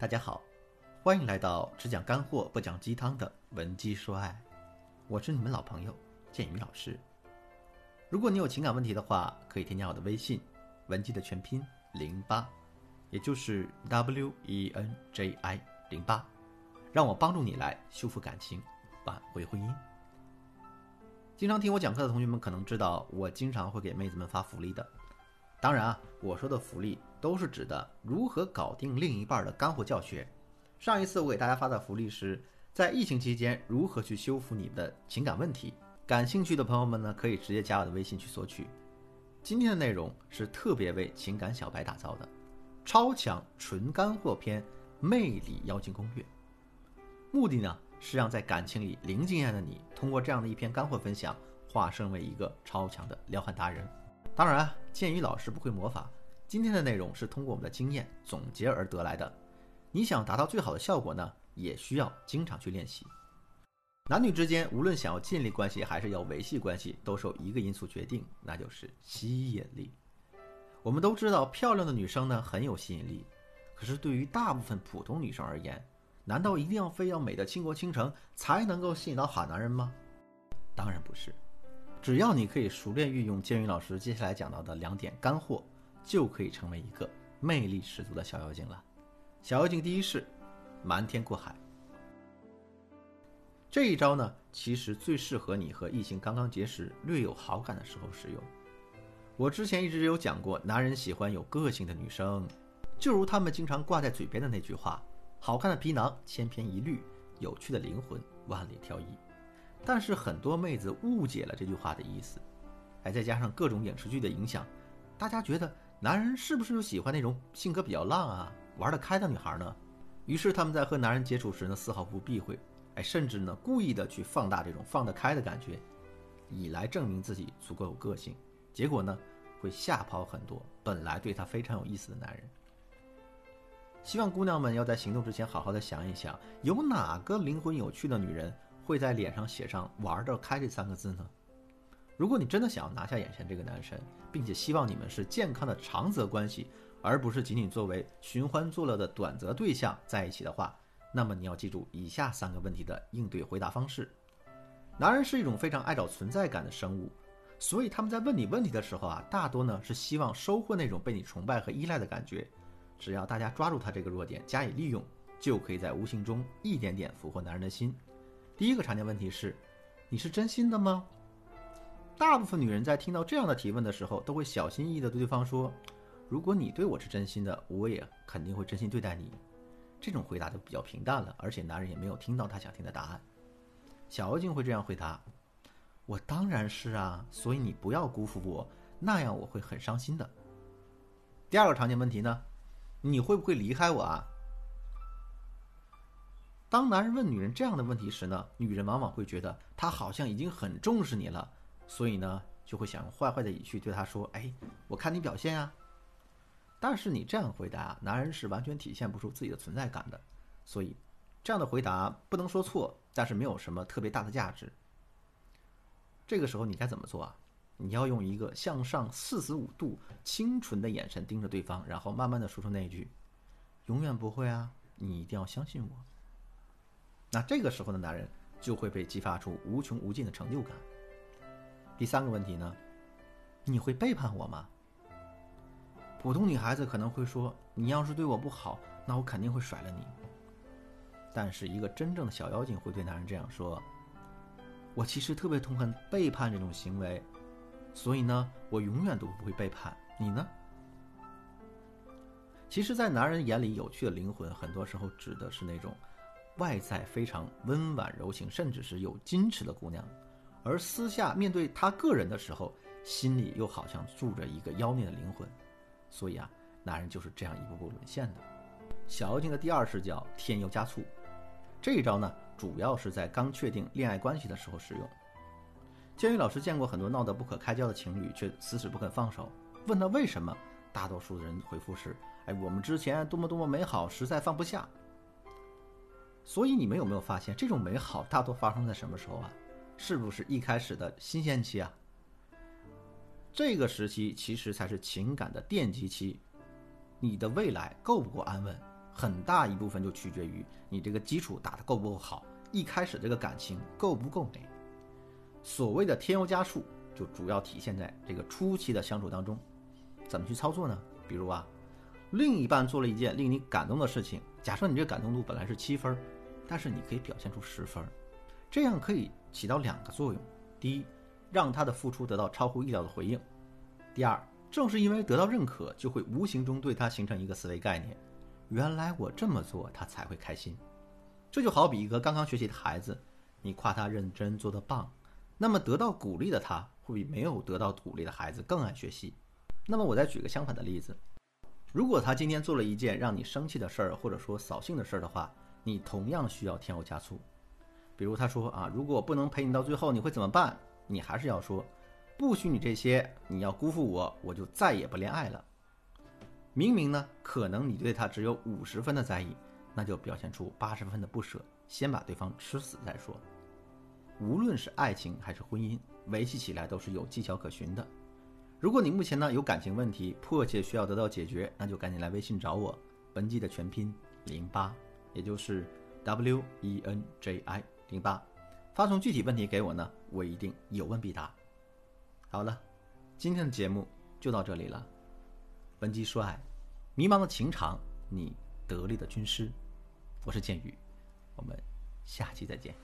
大家好，欢迎来到只讲干货不讲鸡汤的文姬说爱，我是你们老朋友建宇老师。如果你有情感问题的话，可以添加我的微信文姬的全拼零八，也就是 W E N J I 零八，让我帮助你来修复感情，挽回婚姻。经常听我讲课的同学们可能知道，我经常会给妹子们发福利的。当然啊，我说的福利都是指的如何搞定另一半的干货教学。上一次我给大家发的福利是在疫情期间如何去修复你们的情感问题。感兴趣的朋友们呢，可以直接加我的微信去索取。今天的内容是特别为情感小白打造的超强纯干货篇魅力妖精攻略。目的呢是让在感情里零经验的你，通过这样的一篇干货分享，化身为一个超强的撩汉达人。当然，鉴于老师不会魔法，今天的内容是通过我们的经验总结而得来的。你想达到最好的效果呢，也需要经常去练习。男女之间，无论想要建立关系还是要维系关系，都受一个因素决定，那就是吸引力。我们都知道，漂亮的女生呢很有吸引力，可是对于大部分普通女生而言，难道一定要非要美的倾国倾城才能够吸引到好男人吗？当然不是，只要你可以熟练运用建宇老师接下来讲到的两点干货，就可以成为一个魅力十足的小妖精了。小妖精第一式，瞒天过海。这一招呢，其实最适合你和异性刚刚结识、略有好感的时候使用。我之前一直有讲过，男人喜欢有个性的女生，就如他们经常挂在嘴边的那句话：“好看的皮囊千篇一律，有趣的灵魂万里挑一。”但是很多妹子误解了这句话的意思，还再加上各种影视剧的影响，大家觉得男人是不是就喜欢那种性格比较浪啊、玩得开的女孩呢？于是他们在和男人接触时呢，丝毫不避讳。哎，甚至呢，故意的去放大这种放得开的感觉，以来证明自己足够有个性。结果呢，会吓跑很多本来对他非常有意思的男人。希望姑娘们要在行动之前好好的想一想，有哪个灵魂有趣的女人会在脸上写上“玩得开”这三个字呢？如果你真的想要拿下眼前这个男神，并且希望你们是健康的长则关系，而不是仅仅作为寻欢作乐的短则对象在一起的话。那么你要记住以下三个问题的应对回答方式。男人是一种非常爱找存在感的生物，所以他们在问你问题的时候啊，大多呢是希望收获那种被你崇拜和依赖的感觉。只要大家抓住他这个弱点加以利用，就可以在无形中一点点俘获男人的心。第一个常见问题是：你是真心的吗？大部分女人在听到这样的提问的时候，都会小心翼翼地对对方说：“如果你对我是真心的，我也肯定会真心对待你。”这种回答就比较平淡了，而且男人也没有听到他想听的答案。小妖精会这样回答：“我当然是啊，所以你不要辜负我，那样我会很伤心的。”第二个常见问题呢，你会不会离开我啊？当男人问女人这样的问题时呢，女人往往会觉得他好像已经很重视你了，所以呢，就会想用坏坏的语气对他说：“哎，我看你表现啊。”但是你这样回答，男人是完全体现不出自己的存在感的，所以这样的回答不能说错，但是没有什么特别大的价值。这个时候你该怎么做啊？你要用一个向上四十五度清纯的眼神盯着对方，然后慢慢的说出那一句：“永远不会啊，你一定要相信我。”那这个时候的男人就会被激发出无穷无尽的成就感。第三个问题呢？你会背叛我吗？普通女孩子可能会说：“你要是对我不好，那我肯定会甩了你。”但是一个真正的小妖精会对男人这样说：“我其实特别痛恨背叛这种行为，所以呢，我永远都不会背叛你呢。”其实，在男人眼里，有趣的灵魂很多时候指的是那种外在非常温婉柔情，甚至是有矜持的姑娘，而私下面对他个人的时候，心里又好像住着一个妖孽的灵魂。所以啊，男人就是这样一步步沦陷的。小妖精的第二式叫添油加醋，这一招呢，主要是在刚确定恋爱关系的时候使用。监狱老师见过很多闹得不可开交的情侣，却死死不肯放手。问他为什么，大多数的人回复是：“哎，我们之前多么多么美好，实在放不下。”所以你们有没有发现，这种美好大多发生在什么时候啊？是不是一开始的新鲜期啊？这个时期其实才是情感的奠基期，你的未来够不够安稳，很大一部分就取决于你这个基础打得够不够好，一开始这个感情够不够美。所谓的添油加醋，就主要体现在这个初期的相处当中。怎么去操作呢？比如啊，另一半做了一件令你感动的事情，假设你这感动度本来是七分，但是你可以表现出十分，这样可以起到两个作用：第一，让他的付出得到超乎意料的回应；第二，正是因为得到认可，就会无形中对他形成一个思维概念：原来我这么做，他才会开心。这就好比一个刚刚学习的孩子，你夸他认真做得棒，那么得到鼓励的他会比没有得到鼓励的孩子更爱学习。那么我再举个相反的例子，如果他今天做了一件让你生气的事儿，或者说扫兴的事儿的话，你同样需要添油加醋。比如他说啊，如果我不能陪你到最后，你会怎么办？你还是要说，不许你这些，你要辜负我，我就再也不恋爱了。明明呢，可能你对他只有五十分的在意，那就表现出八十分的不舍，先把对方吃死再说。无论是爱情还是婚姻，维系起来都是有技巧可循的。如果你目前呢有感情问题，迫切需要得到解决，那就赶紧来微信找我，本季的全拼零八，也就是 W E N J I 零八，发送具体问题给我呢，我一定有问必答。好了，今天的节目就到这里了。文姬说爱，迷茫的情场，你得力的军师，我是剑宇，我们下期再见。